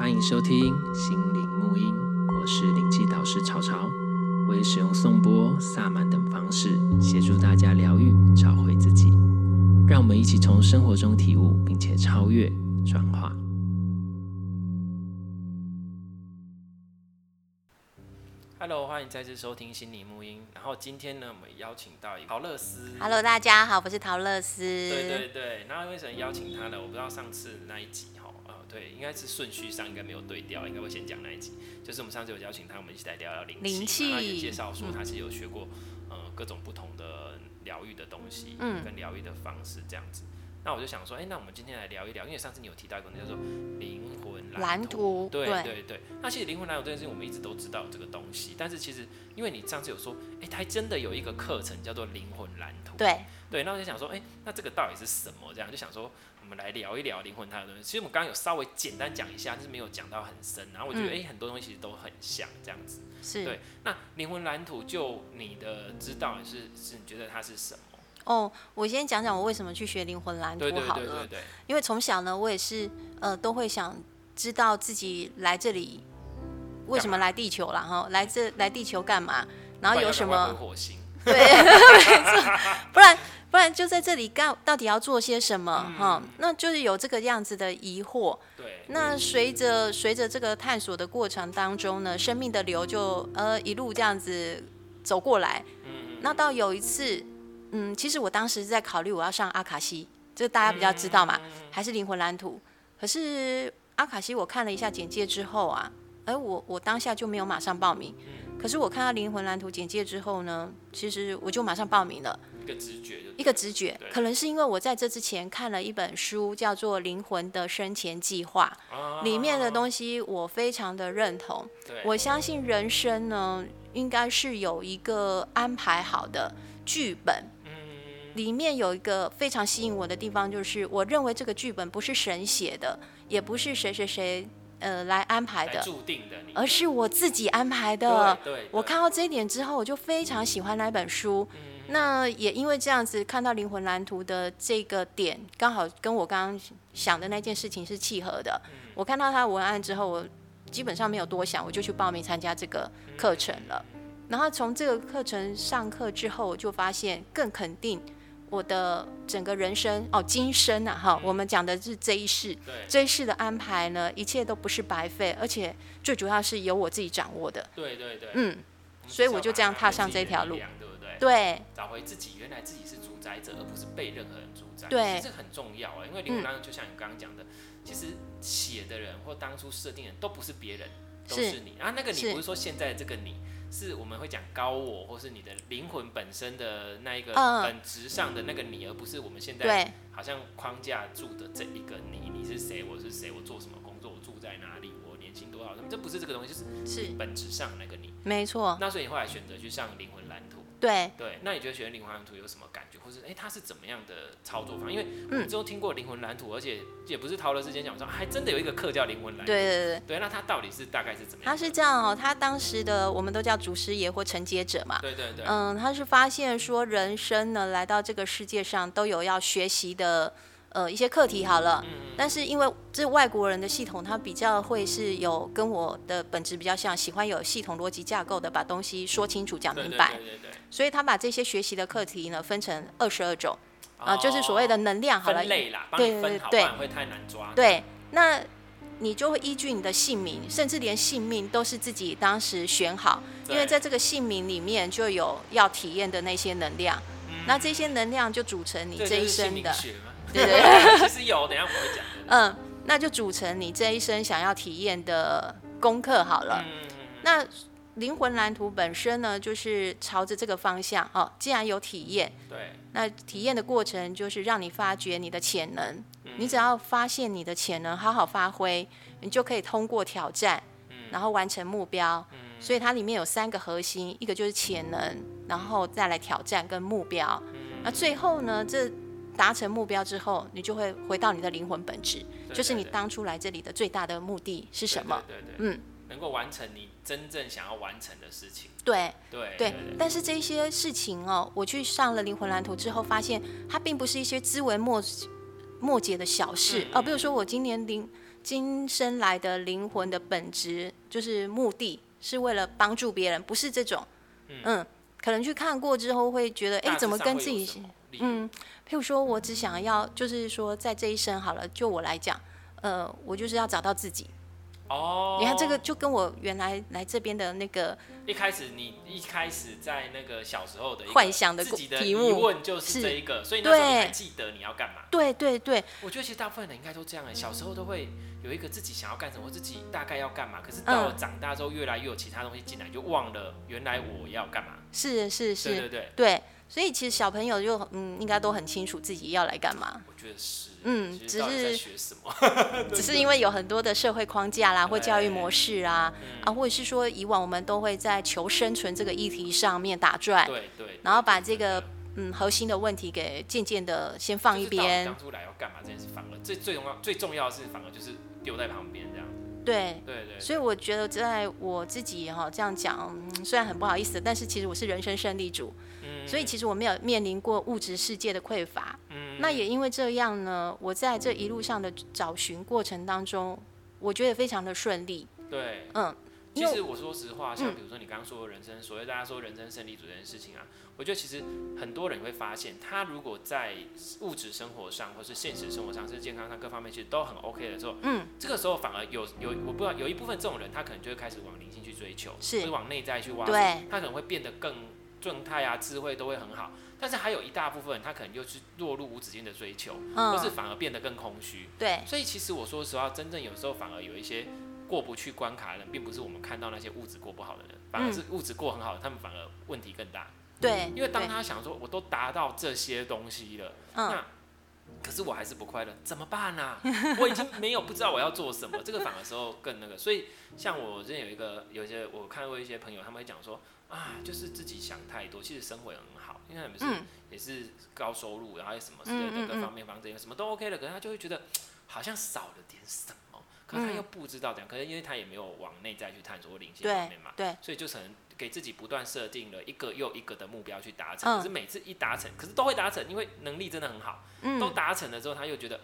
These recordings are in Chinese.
欢迎收听心灵沐音，我是灵气导师潮潮，我会使用颂钵、萨满等方式协助大家疗愈、找回自己。让我们一起从生活中体悟，并且超越、转化。Hello，欢迎再次收听心理沐音。然后今天呢，我们邀请到一个桃乐斯。Hello，大家好，我是陶乐斯。对对对，那为什么邀请他呢？我不知道上次那一集。对，应该是顺序上应该没有对调，应该会先讲那一集。就是我们上次有邀请他，我们一起来聊聊灵气，他也介绍说他是有学过、嗯、呃各种不同的疗愈的东西，嗯，跟疗愈的方式这样子。那我就想说，哎，那我们今天来聊一聊，因为上次你有提到一个叫做灵魂蓝图，对对对，对。那其实灵魂蓝图这件事情，我们一直都知道这个东西，但是其实因为你上次有说，哎，它还真的有一个课程叫做灵魂蓝图，对对。那我就想说，哎，那这个到底是什么？这样就想说。我们来聊一聊灵魂它的东西。其实我们刚刚有稍微简单讲一下，但是没有讲到很深。然后我觉得，哎、嗯，很多东西其实都很像这样子。是。对。那灵魂蓝图，就你的知道是是，你觉得它是什么？哦，我先讲讲我为什么去学灵魂蓝图好了。对对对对对。因为从小呢，我也是呃，都会想知道自己来这里为什么来地球了哈？来这来地球干嘛？然后有什么？火星。对，没错。不然。不然就在这里干，到底要做些什么？哈、嗯，那就是有这个样子的疑惑。对。那随着随着这个探索的过程当中呢，生命的流就呃一路这样子走过来。嗯。那到有一次，嗯，其实我当时在考虑我要上阿卡西，这个大家比较知道嘛，嗯、还是灵魂蓝图？可是阿卡西我看了一下简介之后啊，而我我当下就没有马上报名。可是我看到灵魂蓝图简介之后呢，其实我就马上报名了。一个直觉，一个直觉，可能是因为我在这之前看了一本书，叫做《灵魂的生前计划》，里面的东西我非常的认同。我相信人生呢，应该是有一个安排好的剧本。里面有一个非常吸引我的地方，就是我认为这个剧本不是神写的，也不是谁谁谁呃来安排的，注定的，而是我自己安排的。我看到这一点之后，我就非常喜欢那本书。那也因为这样子，看到灵魂蓝图的这个点，刚好跟我刚刚想的那件事情是契合的。我看到他的文案之后，我基本上没有多想，我就去报名参加这个课程了。然后从这个课程上课之后，我就发现更肯定我的整个人生哦，今生啊哈，我们讲的是这一世，这一世的安排呢，一切都不是白费，而且最主要是由我自己掌握的。对对对，嗯，所以我就这样踏上这条路。对，对，对找回自己，原来自己是主宰者，而不是被任何人主宰。对，其实很重要啊，因为灵魂当中就像你刚刚讲的，嗯，其实写的人或当初设定的人都不是别人，都是你。啊，那个你不是说现在这个你，是我们会讲高我，或是你的灵魂本身的那一个本质上的那个你，而不是我们现在好像框架住的这一个你。你是谁？我是谁？我做什么工作？我住在哪里？我年薪多少？这不是这个东西，就是是本质上的那个你。没错。那所以你后来选择去上灵魂。对对，那你觉得学灵魂蓝图有什么感觉，或是哎，它是怎么样的操作方？因为我们都听过灵魂蓝图，而且也不是陶乐之间讲说，还真的有一个课叫灵魂蓝图。对对对，对，那它到底是大概是怎么样？他是这样哦，他当时的我们都叫祖师爷或承接者嘛。对对对。嗯，他是发现说，人生呢来到这个世界上都有要学习的。呃，一些课题好了，但是因为这外国人的系统，他比较会是有跟我的本质比较像，喜欢有系统逻辑架构的，把东西说清楚、讲明白。所以他把这些学习的课题呢，分成二十二种，啊、呃，就是所谓的能量好了。对对对对。会太难抓。对，那你就会依据你的姓名，甚至连姓名都是自己当时选好，因为在这个姓名里面就有要体验的那些能量，那这些能量就组成你这一生的。对对对，其实有，等下我会讲。嗯，那就组成你这一生想要体验的功课好了。嗯，那灵魂蓝图本身呢，就是朝着这个方向哦。既然有体验，对，那体验的过程就是让你发掘你的潜能。嗯，你只要发现你的潜能，好好发挥，你就可以通过挑战，然后完成目标。嗯，所以它里面有三个核心，一个就是潜能，然后再来挑战跟目标。嗯，那最后呢，这达成目标之后，你就会回到你的灵魂本质，就是你当初来这里的最大的目的是什么？对对对，嗯，能够完成你真正想要完成的事情。对对对，对，但是这些事情哦，我去上了灵魂蓝图之后，发现它并不是一些枝微末末节的小事哦。比如说我今年灵今生来的灵魂的本质就是目的是为了帮助别人，不是这种。嗯，嗯，可能去看过之后会觉得，哎，怎么跟自己，嗯，譬如说我只想要，就是说在这一生好了，就我来讲，呃，我就是要找到自己。哦，你看这个就跟我原来来这边的那个一开始，你一开始在那个小时候的幻想的自己的疑问就是这一个，所以那时候你还记得你要干嘛？对对对，我觉得其实大部分人应该都这样哎，小时候都会有一个自己想要干什么，自己大概要干嘛，可是到了长大之后，越来越有其他东西进来，就忘了原来我要干嘛。是是是，对对对。对，所以其实小朋友就嗯，应该都很清楚自己要来干嘛。我觉得是。嗯，只是学什么？只是因为有很多的社会框架啦，或教育模式啊，啊，或者是说以往我们都会在求生存这个议题上面打转，对对，然后把这个嗯核心的问题给渐渐的先放一边。当初来要干嘛这件事，反而最最重要最重要的是，反而就是丢在旁边这样。对对对，所以我觉得在我自己哈这样讲，虽然很不好意思，但是其实我是人生胜利组。所以其实我没有面临过物质世界的匮乏，嗯，那也因为这样呢，我在这一路上的找寻过程当中，我觉得非常的顺利。对，嗯，其实我说实话，像比如说你刚刚说的人生，所谓大家说人生胜利组这件事情啊，我觉得其实很多人会发现，他如果在物质生活上或是现实生活上，甚至健康上各方面其实都很 OK 的时候，嗯，这个时候反而有有我不知道有一部分这种人，他可能就会开始往灵性去追求，是，会往内在去挖，对，他可能会变得更。状态啊，智慧都会很好，但是还有一大部分人，他可能又是落入无止境的追求，嗯，或是反而变得更空虚。对，所以其实我说实话，真正有时候反而有一些过不去关卡的人，并不是我们看到那些物质过不好的人，反而是物质过很好的，他们反而问题更大。对，因为当他想说，我都达到这些东西了，那可是我还是不快乐，怎么办呢？我已经没有不知道我要做什么，这个反而时候更那个。所以像我之前有一个，有些我看过一些朋友，他们会讲说。啊，就是自己想太多，其实生活也很好，因为他们是也是高收入，然后什么之类的各方面方面什么都 OK 的，可是他就会觉得好像少了点什么，可是他又不知道这样，可是因为他也没有往内在去探索灵性方面嘛，对，所以就可能给自己不断设定了一个又一个的目标去达成，可是每次一达成，可是都会达成，因为能力真的很好，都达成了之后，他又觉得。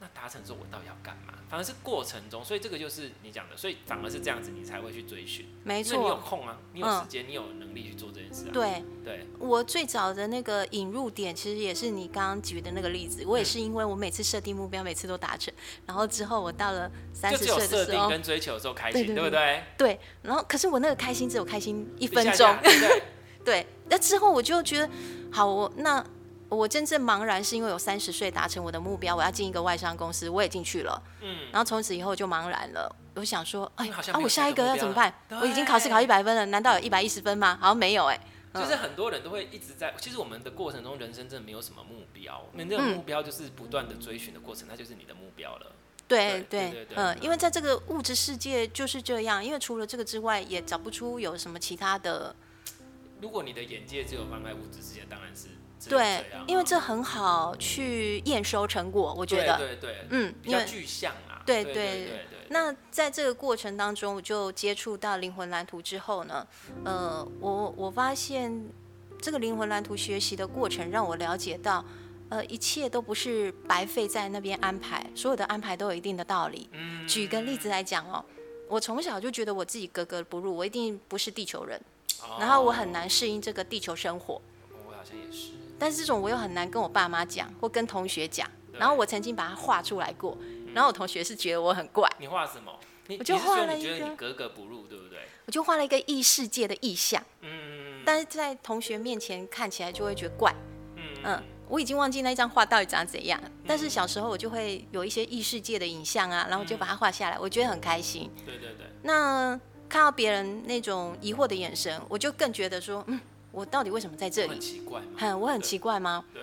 那达成之后，我到底要干嘛？反而是过程中，所以这个就是你讲的，所以反而是这样子，你才会去追寻。没错，你有空啊，你有时间，嗯、你有能力去做这件事啊。对对，我最早的那个引入点，其实也是你刚刚举的那个例子。我也是因为我每次设定目标，每次都达成，然后之后我到了三十岁的时候，设定跟追求的时候开心，对，对，对，对不对？对，然后可是我那个开心只有开心一分钟，对 对。那之后我就觉得，好，我那。我真正茫然是因为我三十岁达成我的目标，我要进一个外商公司，我也进去了。嗯，然后从此以后就茫然了。我想说，哎，啊，我下一个要怎么办？我已经考试考一百分了，难道有一百一十分吗？好像没有哎。就是很多人都会一直在，其实我们的过程中，人生真的没有什么目标，你那个目标就是不断的追寻的过程，它就是你的目标了。对对对，嗯，因为在这个物质世界就是这样，因为除了这个之外，也找不出有什么其他的。如果你的眼界只有放在物质世界，当然是。对，因为这很好去验收成果，我觉得。对对对。嗯，因为具象啊。对对对。那在这个过程当中，我就接触到灵魂蓝图之后呢，呃，我我发现这个灵魂蓝图学习的过程让我了解到，呃，一切都不是白费在那边安排，所有的安排都有一定的道理。嗯。举个例子来讲哦，我从小就觉得我自己格格不入，我一定不是地球人，然后我很难适应这个地球生活。我好像也是。但是这种我又很难跟我爸妈讲，或跟同学讲。然后我曾经把它画出来过，然后我同学是觉得我很怪。你画什么？我就画了一个。觉得你格格不入，对不对？我就画了一个异世界的意象。嗯。但是在同学面前看起来就会觉得怪。嗯。嗯，我已经忘记那张画到底长怎样。但是小时候我就会有一些异世界的影像啊，然后就把它画下来，我觉得很开心。对对对。那看到别人那种疑惑的眼神，我就更觉得说，嗯。我到底为什么在这里？很奇怪吗？很，我很奇怪吗？对。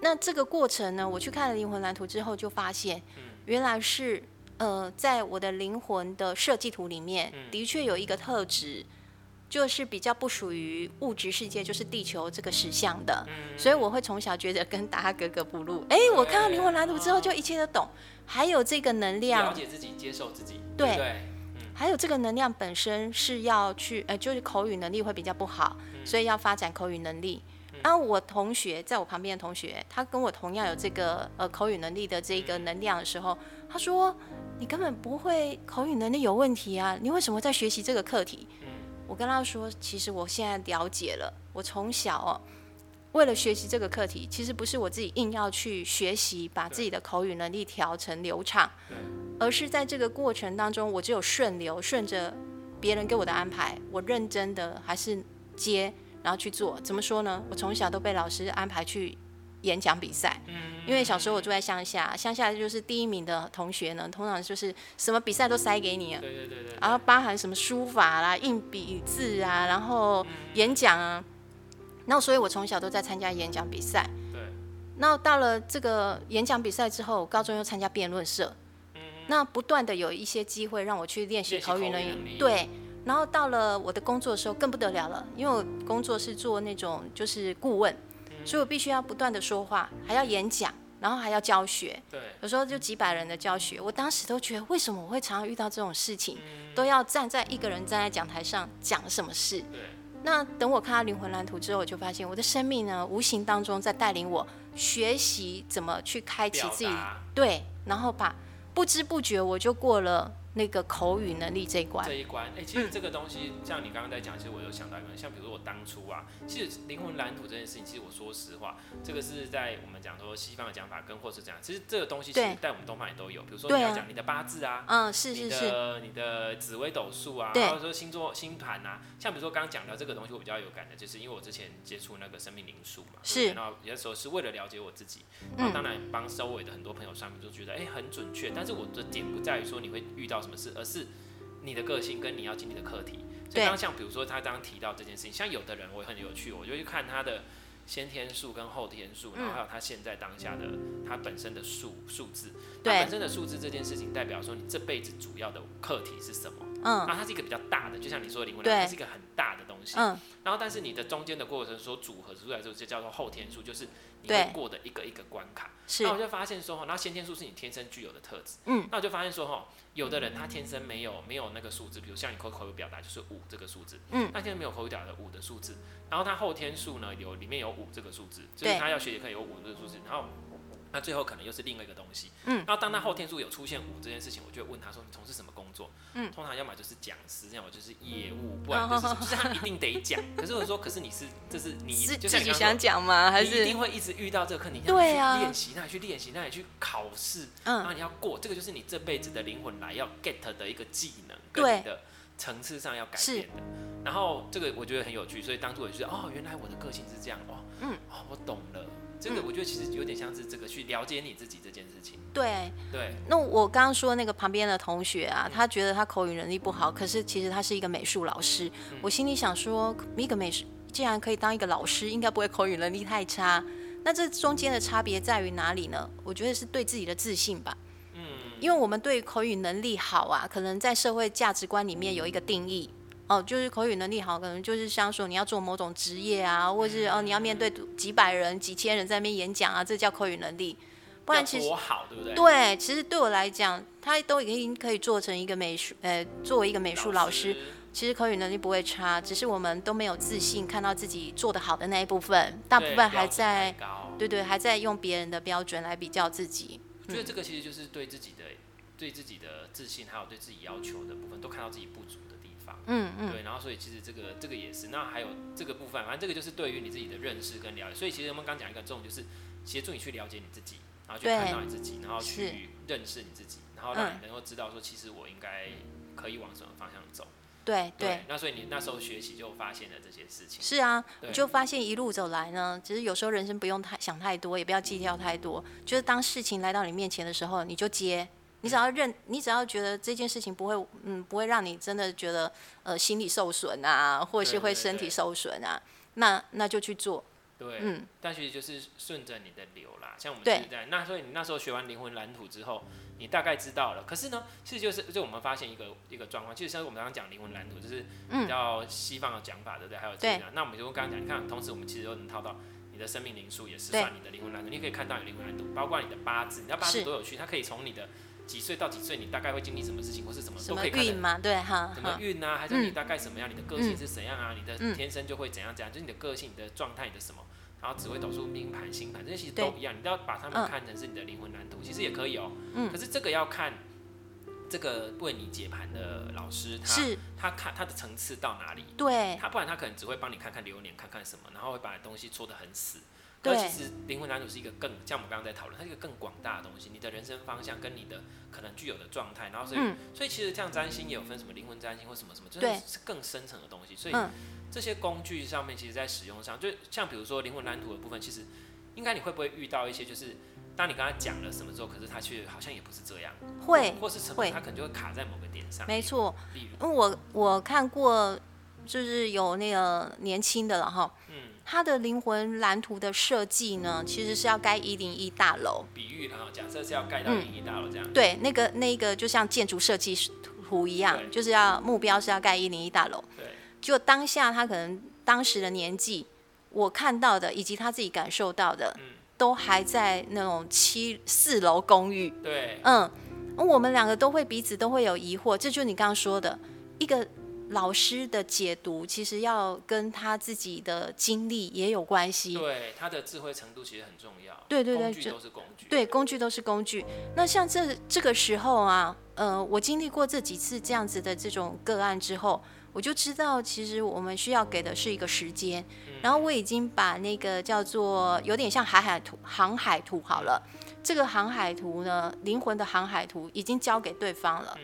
那这个过程呢？我去看了灵魂蓝图之后，就发现，原来是呃，在我的灵魂的设计图里面，的确有一个特质，就是比较不属于物质世界，就是地球这个实相的。所以我会从小觉得跟大家格格不入。哎，我看到灵魂蓝图之后，就一切都懂。还有这个能量，了解自己，接受自己。对。还有这个能量本身是要去，呃，就是口语能力会比较不好。所以要发展口语能力，然后我同学在我旁边的同学，他跟我同样有这个呃口语能力的这个能量的时候，他说：“你根本不会口语能力有问题啊，你为什么在学习这个课题？”我跟他说：“其实我现在了解了，我从小哦，为了学习这个课题，其实不是我自己硬要去学习，把自己的口语能力调成流畅，而是在这个过程当中，我只有顺流，顺着别人给我的安排，我认真的还是接。”然后去做，怎么说呢？我从小都被老师安排去演讲比赛，因为小时候我住在乡下，乡下就是第一名的同学呢，通常就是什么比赛都塞给你，对对对对，然后包含什么书法啦、硬笔字啊，然后演讲啊，那所以我从小都在参加演讲比赛。对，那到了这个演讲比赛之后，高中又参加辩论社，那不断的有一些机会让我去练习口语能力，对。然后到了我的工作的时候更不得了了，因为我工作是做那种就是顾问，所以我必须要不断的说话，还要演讲，然后还要教学。对，有时候就几百人的教学，我当时都觉得为什么我会常常遇到这种事情，都要站在一个人站在讲台上讲什么事。对。那等我看到灵魂蓝图之后，我就发现我的生命呢，无形当中在带领我学习怎么去开启自己，对，然后把不知不觉我就过了。那个口语能力这一关，这一关，哎、欸，其实这个东西，嗯、像你刚刚在讲，其实我有想到一个，像比如说我当初啊，其实灵魂蓝图这件事情，其实我说实话，这个是在我们讲说西方的讲法，跟或是这样，其实这个东西其实在我们东方也都有，比如说你要讲你的八字啊，嗯，是是是，你的你的紫微斗数啊，或者说星座星盘啊，像比如说刚刚讲到这个东西，我比较有感的，就是因为我之前接触那个生命灵数嘛，是，然后有的时候是为了了解我自己，然后当然帮周围的很多朋友算命，就觉得哎、欸、很准确，但是我的点不在于说你会遇到什么事，而是你的个性跟你要经历的课题，所以刚像比如说他刚刚提到这件事情，像有的人我也很有趣，我就去看他的先天数跟后天数，然后还有他现在当下的他本身的数数字，他本身的数字这件事情代表说你这辈子主要的课题是什么？嗯，然后它是一个比较大的，就像你说的灵魂，它是一个很大的东西。嗯，然后但是你的中间的过程所组合出来之后，就叫做后天数，就是你会过的一个一个关卡。是，那我就发现说，那先天数是你天生具有的特质。嗯，那我就发现说，哈。有的人他天生没有没有那个数字，比如像你口口语表达就是五这个数字，嗯，他天生没有口语表达的五的数字，然后他后天数呢有里面有五这个数字，就是他要学也可以有五这个数字，然后那最后可能又是另外一个东西，嗯，然后当他后天数有出现五这件事情，我就会问他说，你从事什么工作？嗯，通常要么就是讲师，要么就是业务，不然就是就是他一定得讲。可是我说，可是你是这是你是就像自己想讲吗？还是你一定会一直遇到这个课？你要去练习，那你去练习，那你去考试，嗯，然后你要过，这个就是你这辈子的灵魂来要 get 的一个技能，跟你的层次上要改变的。然后这个我觉得很有趣，所以当初我就觉得哦，原来我的个性是这样哦，嗯，哦，我懂了。这个我觉得其实有点像是这个去了解你自己这件事情。对对。那我刚刚说那个旁边的同学啊，他觉得他口语能力不好，可是其实他是一个美术老师。我心里想说，一个美术既然可以当一个老师，应该不会口语能力太差。那这中间的差别在于哪里呢？我觉得是对自己的自信吧。嗯。因为我们对口语能力好啊，可能在社会价值观里面有一个定义。哦，就是口语能力好，可能就是像说你要做某种职业啊，或者是哦你要面对几百人、几千人在那边演讲啊，这叫口语能力。不然其实好，对不对？对，其实对我来讲，他都已经可以做成一个美术，呃，作为一个美术老师，其实口语能力不会差，只是我们都没有自信，看到自己做得好的那一部分，大部分还在，对对，还在用别人的标准来比较自己。我觉得这个其实就是对自己的、对自己的自信，还有对自己要求的部分，都看到自己不足。嗯嗯，对，然后所以其实这个这个也是，那还有这个部分，反正这个就是对于你自己的认识跟了解。所以其实我们刚讲一个重点，就是协助你去了解你自己，然后去看到你自己，然后去认识你自己，然后让你能够知道说，其实我应该可以往什么方向走。对对，对。那所以你那时候学习就发现了这些事情。是啊，我就发现一路走来呢，其实有时候人生不用太想太多，也不要计较太多，就是当事情来到你面前的时候，你就接。你只要认，你只要觉得这件事情不会，嗯，不会让你真的觉得，呃，心理受损啊，或者是会身体受损啊，那那就去做。对，嗯，但其实就是顺着你的流啦。像我们现在，那所以你那时候学完灵魂蓝图之后，你大概知道了。可是呢，其实就是就我们发现一个一个状况，其实像我们刚刚讲灵魂蓝图，就是比较西方的讲法，对不对？还有这样，那我们就刚刚讲，你看，同时我们其实都能套到你的生命灵数，也是算你的灵魂蓝图。你可以看到你灵魂蓝图，包括你的八字，你的八字多有趣，它可以从你的。几岁到几岁，你大概会经历什么事情，或是什么都可以看。运吗？对哈。什么运啊？还是你大概什么样？你的个性是怎样啊？你的天生就会怎样怎样？就是你的个性、你的状态、你的什么，然后紫微斗数、命盘、星盘这些其实都一样，你都要把它们看成是你的灵魂蓝图，嗯、其实也可以哦、喔。嗯。可是这个要看这个为你解盘的老师，他他看他的层次到哪里。对。他不然他可能只会帮你看看流年，看看什么，然后会把东西说得很死。对。其实灵魂蓝图是一个更像我们刚刚在讨论，它是一个更广大的东西，你的人生方向跟你的可能具有的状态，然后所以、嗯、所以其实像占星也有分什么灵魂占星或什么什么，就是更深层的东西。所以。嗯这些工具上面，其实在使用上，就像比如说灵魂蓝图的部分，其实应该你会不会遇到一些，就是当你跟他讲了什么之后，可是他却好像也不是这样，会，或是什么，他可能就会卡在某个点上。没错，因为我我看过，就是有那个年轻的了哈，嗯，他的灵魂蓝图的设计呢，其实是要盖一零一大楼，比喻哈，假设是要盖到一零一大楼这样，嗯，对，那个那个就像建筑设计图一样，就是要目标是要盖一零一大楼，对。就当下他可能当时的年纪，我看到的以及他自己感受到的，嗯、都还在那种七四楼公寓。对，嗯，我们两个都会彼此都会有疑惑，这就是你刚刚说的一个老师的解读，其实要跟他自己的经历也有关系。对，他的智慧程度其实很重要。对对对，工具都是工具。对，工具都是工具。那像这这个时候啊，呃，我经历过这几次这样子的这种个案之后。我就知道，其实我们需要给的是一个时间。然后我已经把那个叫做有点像海海图、航海图好了。这个航海图呢，灵魂的航海图已经交给对方了。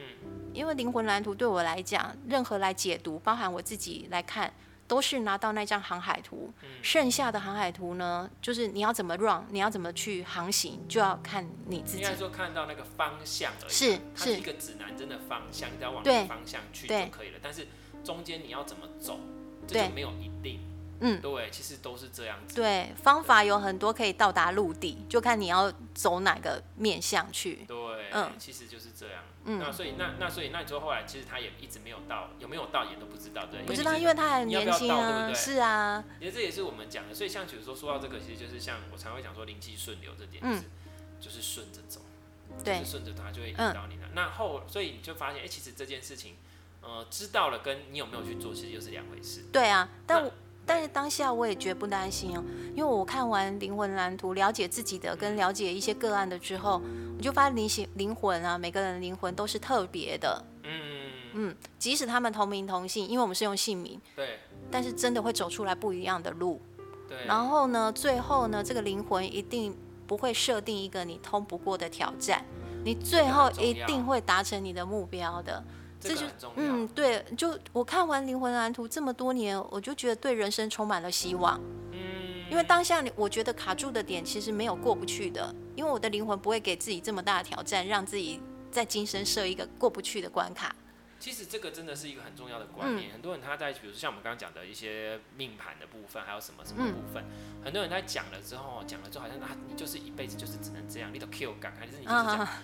因为灵魂蓝图对我来讲，任何来解读，包含我自己来看，都是拿到那张航海图。剩下的航海图呢，就是你要怎么 run，你要怎么去航行，就要看你自己。应该说看到那个方向而已。是是。它是一个指南针的方向，你只要往那个方向去就可以了。但是。中间你要怎么走，这就没有一定。嗯，对，其实都是这样子。对，方法有很多可以到达陆地，就看你要走哪个面向去。对，嗯，其实就是这样。嗯，那所以那那所以那之后后来其实他也一直没有到，有没有到也都不知道，对。不知道，因为他很年轻啊，对不对？是啊。其实这也是我们讲的，所以像比如说说到这个，其实就是像我常会讲说灵气顺流这点，就是就是顺着走，对，顺着它就会引导你的。那后所以你就发现，哎，其实这件事情。呃，知道了，跟你有没有去做，其实又是两回事。对啊，但那但是当下我也绝不担心哦，因为我看完灵魂蓝图，了解自己的跟了解一些个案的之后，我就发现灵性灵魂啊，每个人的灵魂都是特别的。嗯嗯，即使他们同名同姓，因为我们是用姓名。对。但是真的会走出来不一样的路。对。然后呢，最后呢，这个灵魂一定不会设定一个你通不过的挑战，你最后一定会达成你的目标的。这就嗯，对，就我看完灵魂蓝图这么多年，我就觉得对人生充满了希望。嗯，因为当下我觉得卡住的点其实没有过不去的，因为我的灵魂不会给自己这么大的挑战，让自己在今生设一个过不去的关卡。其实这个真的是一个很重要的观念。嗯、很多人他在，比如说像我们刚刚讲的一些命盘的部分，还有什么什么部分，嗯、很多人在讲了之后，讲了之后好像啊，你就是一辈子就是只能这样，你都 Q 感，还是你就是这样？啊、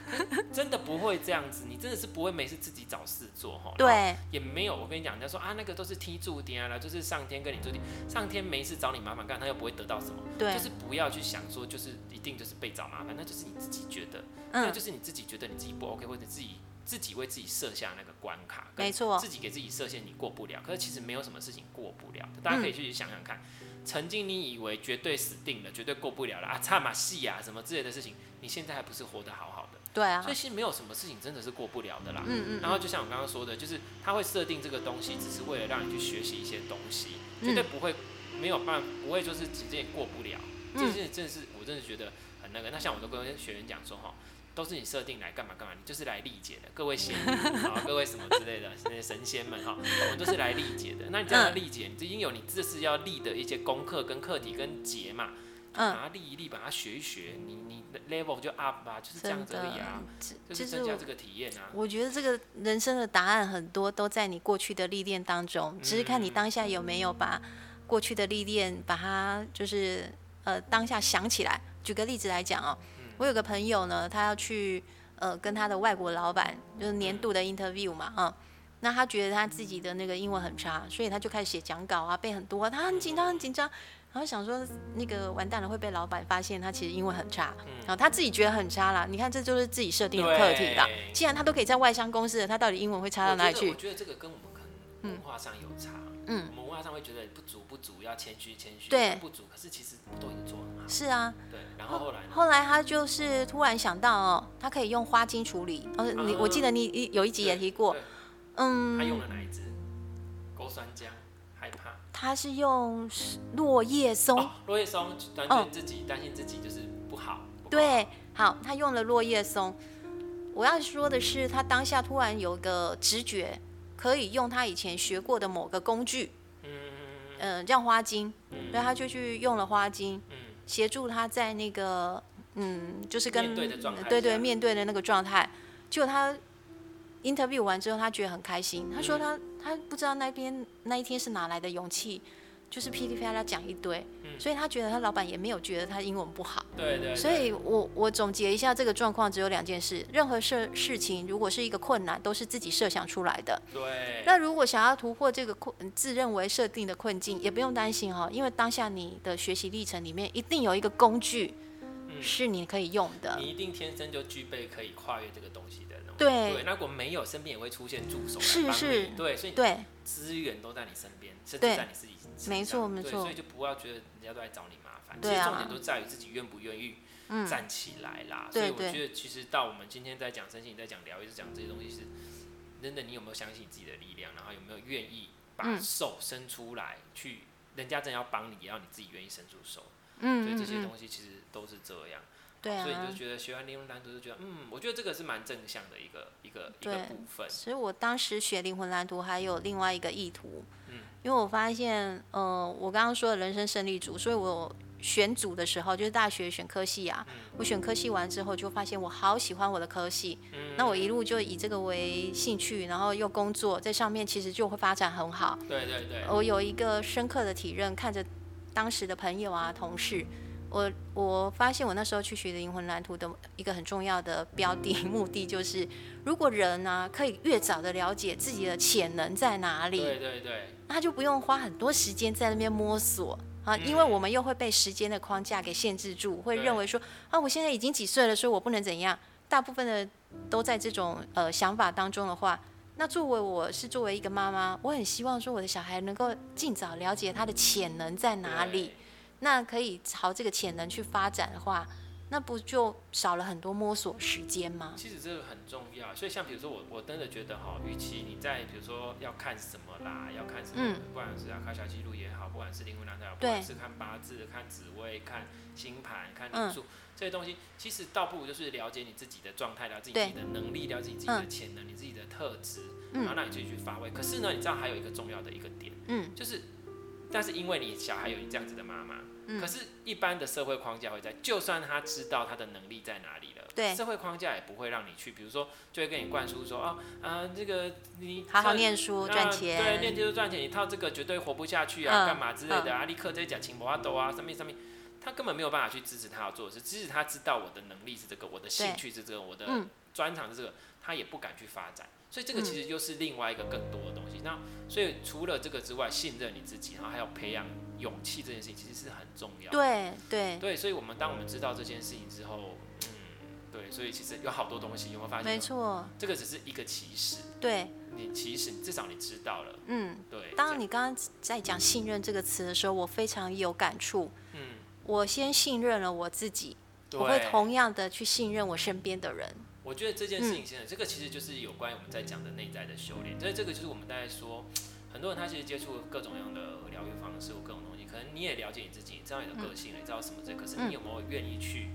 真的不会这样子，你真的是不会没事自己找事做哈。对，也没有。我跟你讲，人家说啊，那个都是天注定啊，就是上天跟你注定，上天没事找你麻烦干，他又不会得到什么。对，就是不要去想说，就是一定就是被找麻烦，那就是你自己觉得，嗯、那就是你自己觉得你自己不 OK，或者自己。自己为自己设下那个关卡，没错，自己给自己设限，你过不了。可是其实没有什么事情过不了的，大家可以去想想看，曾经你以为绝对死定了，绝对过不了了啊，差马戏啊什么之类的事情，你现在还不是活得好好的？对啊，所以其实没有什么事情真的是过不了的啦。嗯嗯。然后就像我刚刚说的，就是他会设定这个东西，只是为了让你去学习一些东西，绝对不会没有办法，不会就是直接过不了。这件真的是我真的觉得很那个。那像我都跟学员讲说哈。都是你设定来干嘛干嘛，你就是来历劫的，各位仙女啊，各位什么之类的那些神仙们哈，我们都是来历劫的。那你这样历劫，你已经有你这是要历的一些功课跟课题跟劫嘛，把它历一历，把它学一学，你你 level 就 up 吧，就是这样子而已啊，就是增加这个体验啊。我觉得这个人生的答案很多都在你过去的历练当中，只是看你当下有没有把过去的历练把它就是呃当下想起来。举个例子来讲哦。我有个朋友呢，他要去呃跟他的外国老板就是年度的 interview 嘛，啊、嗯，那他觉得他自己的那个英文很差，所以他就开始写讲稿啊，背很多，他很紧张很紧张，然后想说那个完蛋了会被老板发现他其实英文很差，然后他自己觉得很差啦。你看这就是自己设定的课题啦。既然他都可以在外商公司了，他到底英文会差到哪里去？我觉得这个跟我们可能文化上有差。嗯嗯，我们文化上会觉得不足不足，要谦虚谦虚，对，不足，可是其实都已经做很好。是啊，对，然后后来后来他就是突然想到哦，他可以用花精处理。哦，你我记得你有一集也提过，嗯，他用了哪一支？勾酸浆，害怕。他是用落叶松，哦、落叶松担心自己，担、哦、心自己就是不好。不好对，好，他用了落叶松。我要说的是，他当下突然有个直觉，可以用他以前学过的某个工具，嗯嗯像花精，嗯、所以他就去用了花精，嗯、协助他在那个，嗯，就是跟对对面对的那个状态。结果他 interview 完之后，他觉得很开心，他说他。他不知道那边那一天是哪来的勇气，就是噼里啪啦讲一堆，嗯、所以他觉得他老板也没有觉得他英文不好。对，对对。所以我我总结一下这个状况，只有两件事：任何事事情如果是一个困难，都是自己设想出来的。对。那如果想要突破这个困自认为设定的困境，也不用担心哈，因为当下你的学习历程里面一定有一个工具，是你可以用的。你一定天生就具备可以跨越这个东西的。对，对，那如果没有，身边也会出现助手是是，对，所以对资源都在你身边，甚至在你自己身上，没错没错，所以就不要觉得人家都在找你麻烦，其实重点都在于自己愿不愿意站起来啦。所以我觉得其实到我们今天在讲身心，在讲疗愈，是讲这些东西是真的，你有没有相信自己的力量，然后有没有愿意把手伸出来去，人家真的要帮你，也要你自己愿意伸出手。嗯，所以这些东西其实都是这样。对啊，所以你就觉得学完灵魂蓝图就觉得，嗯，我觉得这个是蛮正向的一个一个一个部分。所以我当时学灵魂蓝图还有另外一个意图，嗯，因为我发现，呃，我刚刚说的人生胜利组，所以我选组的时候，就是大学选科系啊，嗯、我选科系完之后就发现我好喜欢我的科系，嗯，那我一路就以这个为兴趣，然后又工作在上面，其实就会发展很好。对对对，我有一个深刻的体认，看着当时的朋友啊、同事。我我发现我那时候去学灵魂蓝图的一个很重要的标的 目的就是，如果人呢、啊、可以越早的了解自己的潜能在哪里，对对对，那就不用花很多时间在那边摸索啊，因为我们又会被时间的框架给限制住，会认为说啊，我现在已经几岁了，所以我不能怎样。大部分的都在这种呃想法当中的话，那作为我是作为一个妈妈，我很希望说我的小孩能够尽早了解他的潜能在哪里。那可以朝这个潜能去发展的话，那不就少了很多摸索时间吗？其实这个很重要，所以像比如说我，我真的觉得哈，与其你在比如说要看什么啦，要看什么，嗯、不管是要看小记录也好，不管是灵魂蓝图也好，不管是看八字、看紫微、看星盘、看灵数、嗯、这些东西，其实倒不如就是了解你自己的状态，了解自己的能力，了解你自己的潜能，嗯、你自己的特质，然后让你自己去发挥。可是呢，你知道还有一个重要的一个点，嗯，就是，但是因为你小孩有你这样子的妈妈。可是，一般的社会框架会在，就算他知道他的能力在哪里了，对，社会框架也不会让你去，比如说，就会跟你灌输说，哦，啊，这个你好好念书赚钱，对，念书赚钱，你套这个绝对活不下去啊，干嘛之类的啊，立刻在讲情博啊抖啊，上面上面，他根本没有办法去支持他要做的事，即使他知道我的能力是这个，我的兴趣是这个，我的专长是这个，他也不敢去发展。所以这个其实就是另外一个更多的东西。那所以除了这个之外，信任你自己，然后还要培养勇气这件事情，其实是很重要的。对对对，所以我们当我们知道这件事情之后，嗯，对，所以其实有好多东西，有没有发现？没错，这个只是一个起始。对，你起始至少你知道了。嗯，对。当你刚刚在讲信任这个词的时候，我非常有感触。嗯，我先信任了我自己，我会同样的去信任我身边的人。我觉得这件事情先生，这个其实就是有关于我们在讲的内在的修炼。所以这个就是我们大概说，很多人他其实接触各种各样的疗愈方式或各种东西，可能你也了解你自己，你知道你的个性，你知道什么这，可是你有没有愿意去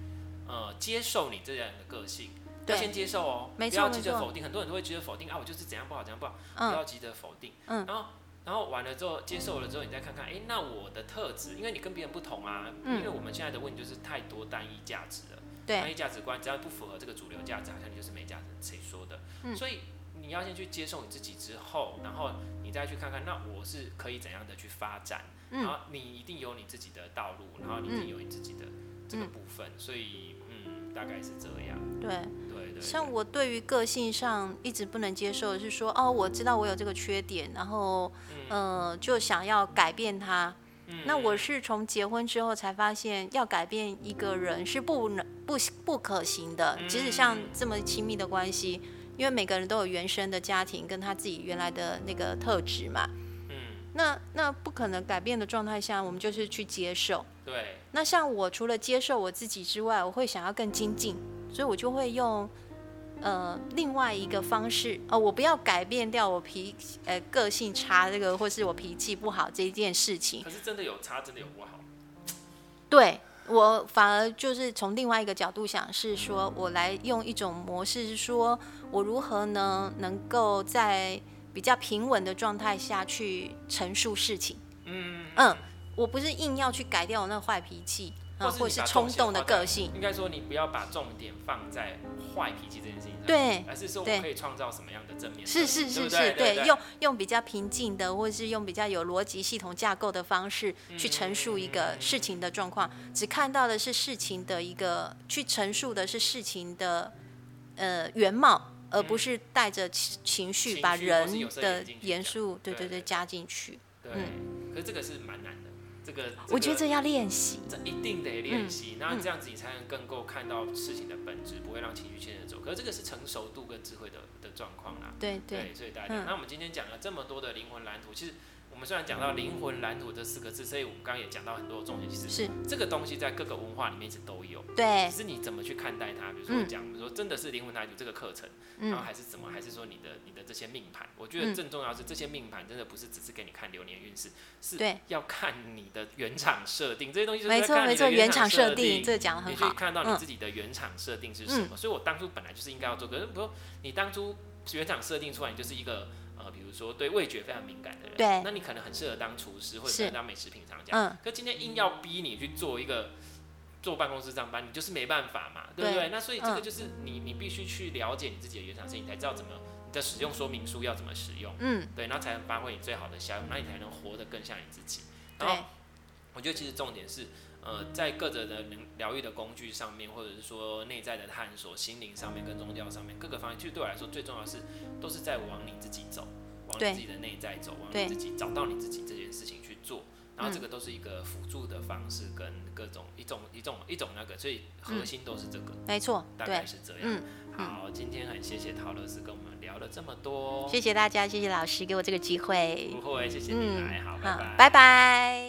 呃接受你这样的个性？要先接受哦，不要急着否定。很多人都会急着否定啊，我就是怎样不好怎样不好，不要急着否定。然后然后完了之后接受了之后，你再看看，哎，那我的特质，因为你跟别人不同啊，因为我们现在的问题就是太多单一价值了。单一价值观，只要不符合这个主流价值，好像你就是没价值。谁说的？嗯、所以你要先去接受你自己之后，然后你再去看看，那我是可以怎样的去发展？嗯、然后你一定有你自己的道路，然后你一定有你自己的这个部分。嗯、所以，嗯，大概是这样。对对对。像我对于个性上一直不能接受的是说，哦，我知道我有这个缺点，然后，嗯、呃，就想要改变它。那我是从结婚之后才发现，要改变一个人是不能不不可行的。即使像这么亲密的关系，因为每个人都有原生的家庭跟他自己原来的那个特质嘛。那那不可能改变的状态下，我们就是去接受。对。那像我除了接受我自己之外，我会想要更精进，所以我就会用呃另外一个方式哦、呃，我不要改变掉我脾呃个性差这个，或是我脾气不好这一件事情。可是真的有差，真的有不好。对。我反而就是从另外一个角度想，是说我来用一种模式，是说我如何呢，能够在比较平稳的状态下去陈述事情。嗯嗯，我不是硬要去改掉我那坏脾气。啊，或是冲动的个性，应该说你不要把重点放在坏脾气这件事情上，对，而是说我们可以创造什么样的正面？是是是是，对，用用比较平静的，或是用比较有逻辑系统架构的方式去陈述一个事情的状况，只看到的是事情的一个，去陈述的是事情的呃原貌，而不是带着情绪把人的严肃，对对对，加进去。嗯，可是这个是蛮难的。这个、这个、我觉得这要练习，这一定得练习。那、嗯、这样子你才能更够看到事情的本质，不会让情绪牵着走。可是这个是成熟度跟智慧的的状况啦。对对，对，所以大家、嗯，那我们今天讲了这么多的灵魂蓝图，其实。我们虽然讲到灵魂蓝图这四个字，所以我们刚刚也讲到很多的重点。其实是这个东西在各个文化里面一直都有。对。只是你怎么去看待它？比如说我讲，比如说真的是灵魂蓝图这个课程，然后还是怎么？还是说你的你的这些命盘？我觉得更重要是这些命盘真的不是只是给你看流年运势，是要看你的原厂设定。这些东西就是看你的原厂设定。这个讲得很好。你去看到你自己的原厂设定是什么？所以我当初本来就是应该要做。可是比如说你当初原厂设定出来，你就是一个。呃，比如说对味觉非常敏感的人，对，那你可能很适合当厨师或者当美食品尝家。嗯，可今天硬要逼你去做一个坐办公室上班，你就是没办法嘛，对不对？对，那所以这个就是你，你必须去了解你自己的原厂设定，你才知道怎么你的使用说明书要怎么使用，嗯，对，然后才能发挥你最好的效用，那你才能活得更像你自己。然后，我觉得其实重点是。呃，在各自的疗愈的工具上面，或者是说内在的探索、心灵上面跟宗教上面各个方面，其实对我来说最重要的是，都是在往你自己走，往你自己的内在走，往你自己找到你自己这件事情去做。然后这个都是一个辅助的方式，跟各种一种一种一种那个，所以核心都是这个。没错，大概是这样。嗯，好，今天很谢谢陶乐师跟我们聊了这么多，谢谢大家，谢谢老师给我这个机会。不会，谢谢你来，好，拜拜，拜拜。